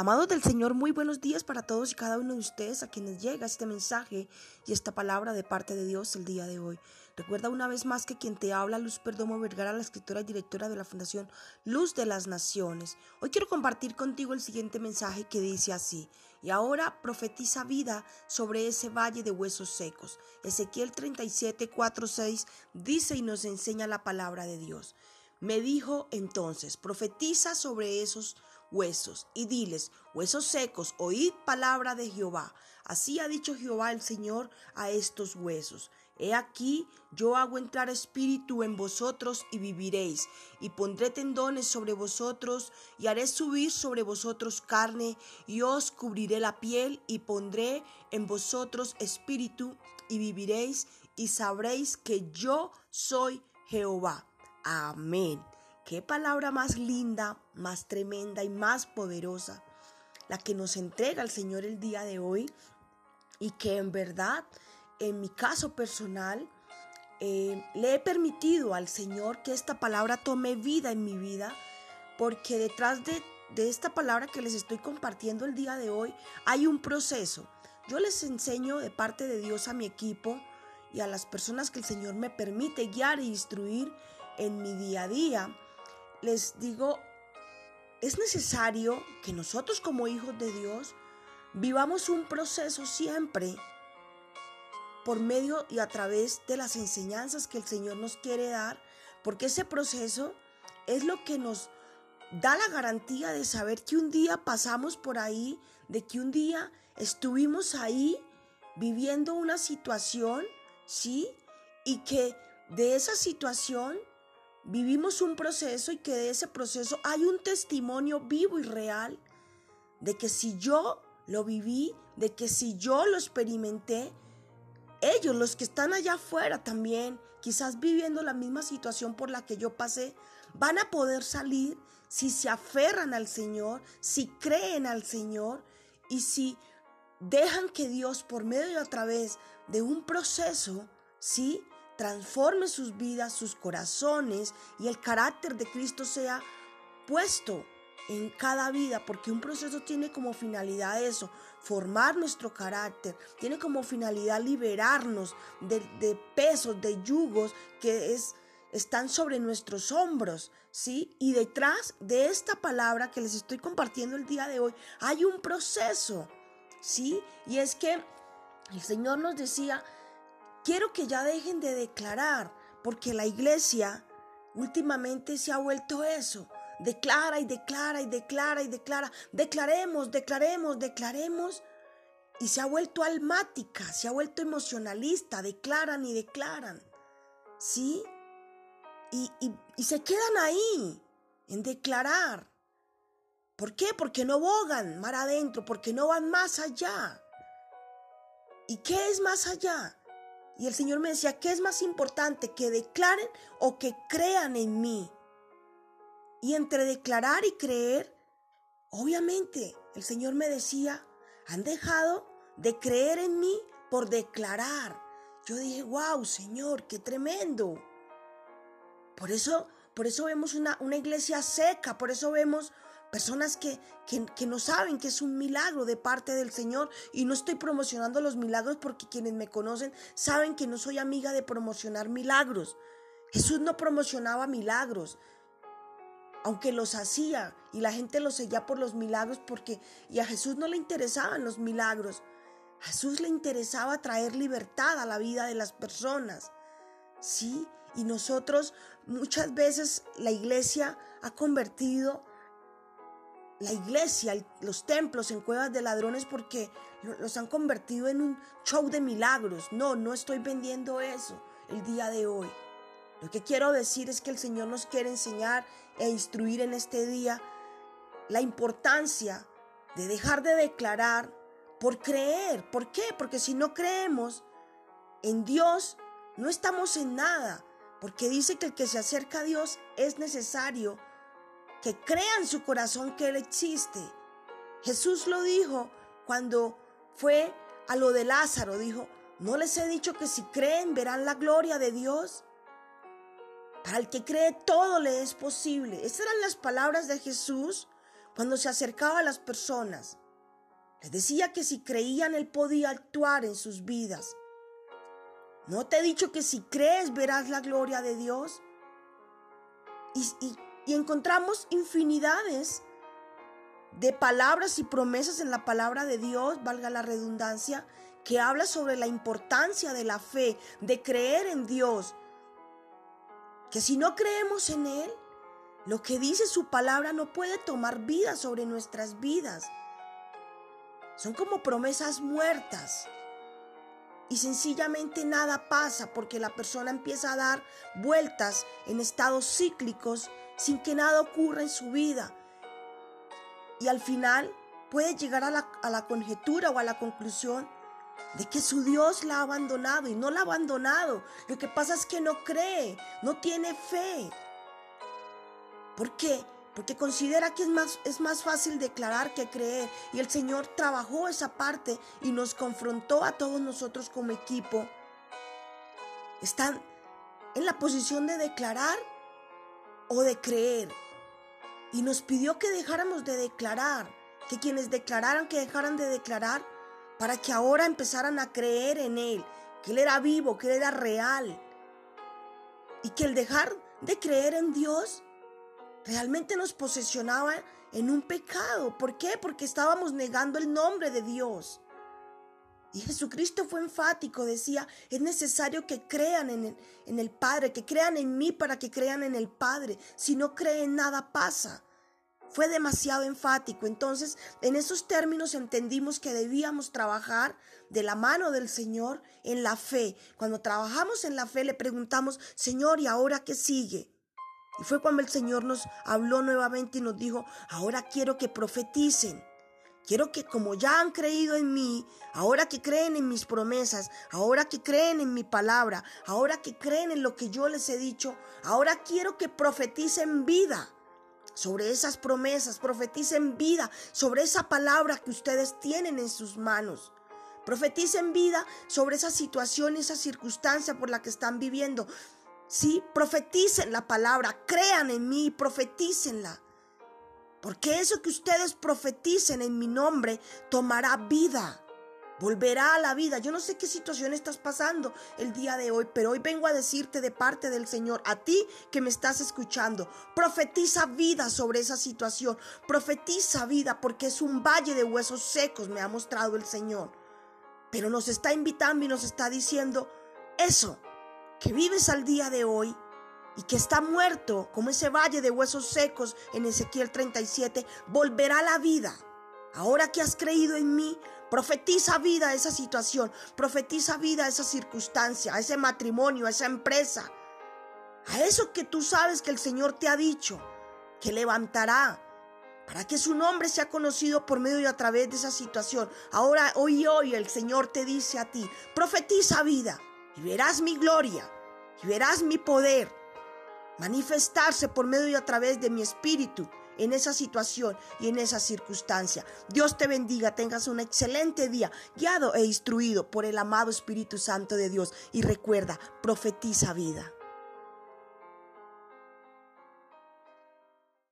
Amados del Señor, muy buenos días para todos y cada uno de ustedes a quienes llega este mensaje y esta palabra de parte de Dios el día de hoy. Recuerda una vez más que quien te habla, Luz Perdomo Vergara, la escritora y directora de la Fundación Luz de las Naciones. Hoy quiero compartir contigo el siguiente mensaje que dice así. Y ahora profetiza vida sobre ese valle de huesos secos. Ezequiel 37, 4, 6 dice y nos enseña la palabra de Dios. Me dijo entonces, profetiza sobre esos huesos y diles, huesos secos, oíd palabra de Jehová. Así ha dicho Jehová el Señor a estos huesos. He aquí, yo hago entrar espíritu en vosotros y viviréis, y pondré tendones sobre vosotros, y haré subir sobre vosotros carne, y os cubriré la piel, y pondré en vosotros espíritu, y viviréis, y sabréis que yo soy Jehová. Amén. Qué palabra más linda, más tremenda y más poderosa la que nos entrega el Señor el día de hoy y que en verdad, en mi caso personal, eh, le he permitido al Señor que esta palabra tome vida en mi vida, porque detrás de, de esta palabra que les estoy compartiendo el día de hoy hay un proceso. Yo les enseño de parte de Dios a mi equipo y a las personas que el Señor me permite guiar e instruir en mi día a día les digo, es necesario que nosotros como hijos de Dios vivamos un proceso siempre por medio y a través de las enseñanzas que el Señor nos quiere dar, porque ese proceso es lo que nos da la garantía de saber que un día pasamos por ahí, de que un día estuvimos ahí viviendo una situación, ¿sí? Y que de esa situación vivimos un proceso y que de ese proceso hay un testimonio vivo y real de que si yo lo viví, de que si yo lo experimenté, ellos, los que están allá afuera también, quizás viviendo la misma situación por la que yo pasé, van a poder salir si se aferran al Señor, si creen al Señor y si dejan que Dios por medio y a través de un proceso, sí, transforme sus vidas, sus corazones y el carácter de Cristo sea puesto en cada vida, porque un proceso tiene como finalidad eso, formar nuestro carácter, tiene como finalidad liberarnos de, pesos, de yugos que es, están sobre nuestros hombros, ¿sí? Y detrás de esta palabra que les estoy compartiendo el día de hoy, hay un proceso, ¿sí? Y es que el Señor nos decía, quiero que ya dejen de declarar, porque la iglesia últimamente se ha vuelto eso. Declara y declara y declara y declara. Declaremos, declaremos, declaremos. Y se ha vuelto almática, se ha vuelto emocionalista. Declaran y declaran. ¿Sí? Y, y se quedan ahí, en declarar. ¿Por qué? Porque no bogan mar adentro, porque no van más allá. ¿Y qué es más allá? Y el Señor me decía, ¿qué es más importante? ¿Que declaren o que crean en mí? Y entre declarar y creer, obviamente, el Señor me decía, han dejado de creer en mí por declarar. Yo dije, wow, Señor, qué tremendo. Por eso, por eso vemos una, una iglesia seca, por eso vemos Personas que, que, no saben que es un milagro de parte del Señor. Y no estoy promocionando los milagros porque quienes me conocen saben que no soy amiga de promocionar milagros. Jesús no promocionaba milagros, aunque los hacía y la gente los seguía por los milagros porque y a Jesús no le interesaban los milagros. A Jesús le interesaba traer libertad a la vida de las personas. Sí, y nosotros muchas veces la iglesia ha convertido la iglesia, los templos en cuevas de ladrones porque los han convertido en un show de milagros. No, no estoy vendiendo eso el día de hoy. Lo que quiero decir es que el Señor nos quiere enseñar e instruir en este día la importancia de dejar de declarar por creer. ¿Por qué? Porque si no creemos en Dios, no estamos en nada. Porque dice que el que se acerca a Dios es necesario que crea en su corazón que Él existe. Jesús lo dijo cuando fue a lo de Lázaro, dijo, ¿no les he dicho que si creen verán la gloria de Dios? Para el que cree todo le es posible. Esas eran las palabras de Jesús cuando se acercaba a las personas, les decía que si creían Él podía actuar en sus vidas. ¿No te he dicho que si crees verás la gloria de Dios? Y, encontramos infinidades de palabras y promesas en la palabra de Dios, valga la redundancia, que habla sobre la importancia de la fe, de creer en Dios. Que si no creemos en Él, lo que dice su palabra no puede tomar vida sobre nuestras vidas. Son como promesas muertas. Y sencillamente nada pasa porque la persona empieza a dar vueltas en estados cíclicos sin que nada ocurra en su vida. Y al final puede llegar a la, a la conjetura o a la conclusión de que su Dios la ha abandonado y no la ha abandonado. Lo que pasa es que no cree, no tiene fe. ¿Por qué? Porque considera que es más, es más fácil declarar que creer. Y el Señor trabajó esa parte y nos confrontó a todos nosotros como equipo. Están en la posición de declarar o de creer. Y nos pidió que dejáramos de declarar, que quienes declararan que dejaran de declarar para que ahora empezaran a creer en Él, que Él era vivo, que Él era real. Y que el dejar de creer en Dios realmente nos posesionaba en un pecado. ¿Por qué? Porque estábamos negando el nombre de Dios. Y Jesucristo fue enfático, decía, es necesario que crean en el, Padre, que crean en mí para que crean en el Padre. Si no creen, nada pasa. Fue demasiado enfático. Entonces, en esos términos entendimos que debíamos trabajar de la mano del Señor en la fe. Cuando trabajamos en la fe, le preguntamos, Señor, ¿y ahora qué sigue? Y fue cuando el Señor nos habló nuevamente y nos dijo, ahora quiero que profeticen. Quiero que como ya han creído en mí, ahora que creen en mis promesas, ahora que creen en mi palabra, ahora que creen en lo que yo les he dicho, ahora quiero que profeticen vida sobre esas promesas, profeticen vida sobre esa palabra que ustedes tienen en sus manos. Profeticen vida sobre esa situación, esa circunstancia por la que están viviendo. Sí, profeticen la palabra, crean en mí, profetícenla. Porque eso que ustedes profeticen en mi nombre tomará vida, volverá a la vida. Yo no sé qué situación estás pasando el día de hoy, pero hoy vengo a decirte de parte del Señor, a ti que me estás escuchando, profetiza vida sobre esa situación, profetiza vida porque es un valle de huesos secos, me ha mostrado el Señor. Pero nos está invitando y nos está diciendo eso que vives al día de hoy y que está muerto como ese valle de huesos secos en Ezequiel 37, volverá la vida. Ahora que has creído en mí, profetiza vida a esa situación, profetiza vida a esa circunstancia, a ese matrimonio, a esa empresa, a eso que tú sabes que el Señor te ha dicho, que levantará, para que su nombre sea conocido por medio y a través de esa situación. Ahora, hoy y hoy el Señor te dice a ti, profetiza vida y verás mi gloria y verás mi poder manifestarse por medio y a través de mi espíritu en esa situación y en esa circunstancia. Dios te bendiga, tengas un excelente día, guiado e instruido por el amado Espíritu Santo de Dios. Y recuerda, profetiza vida.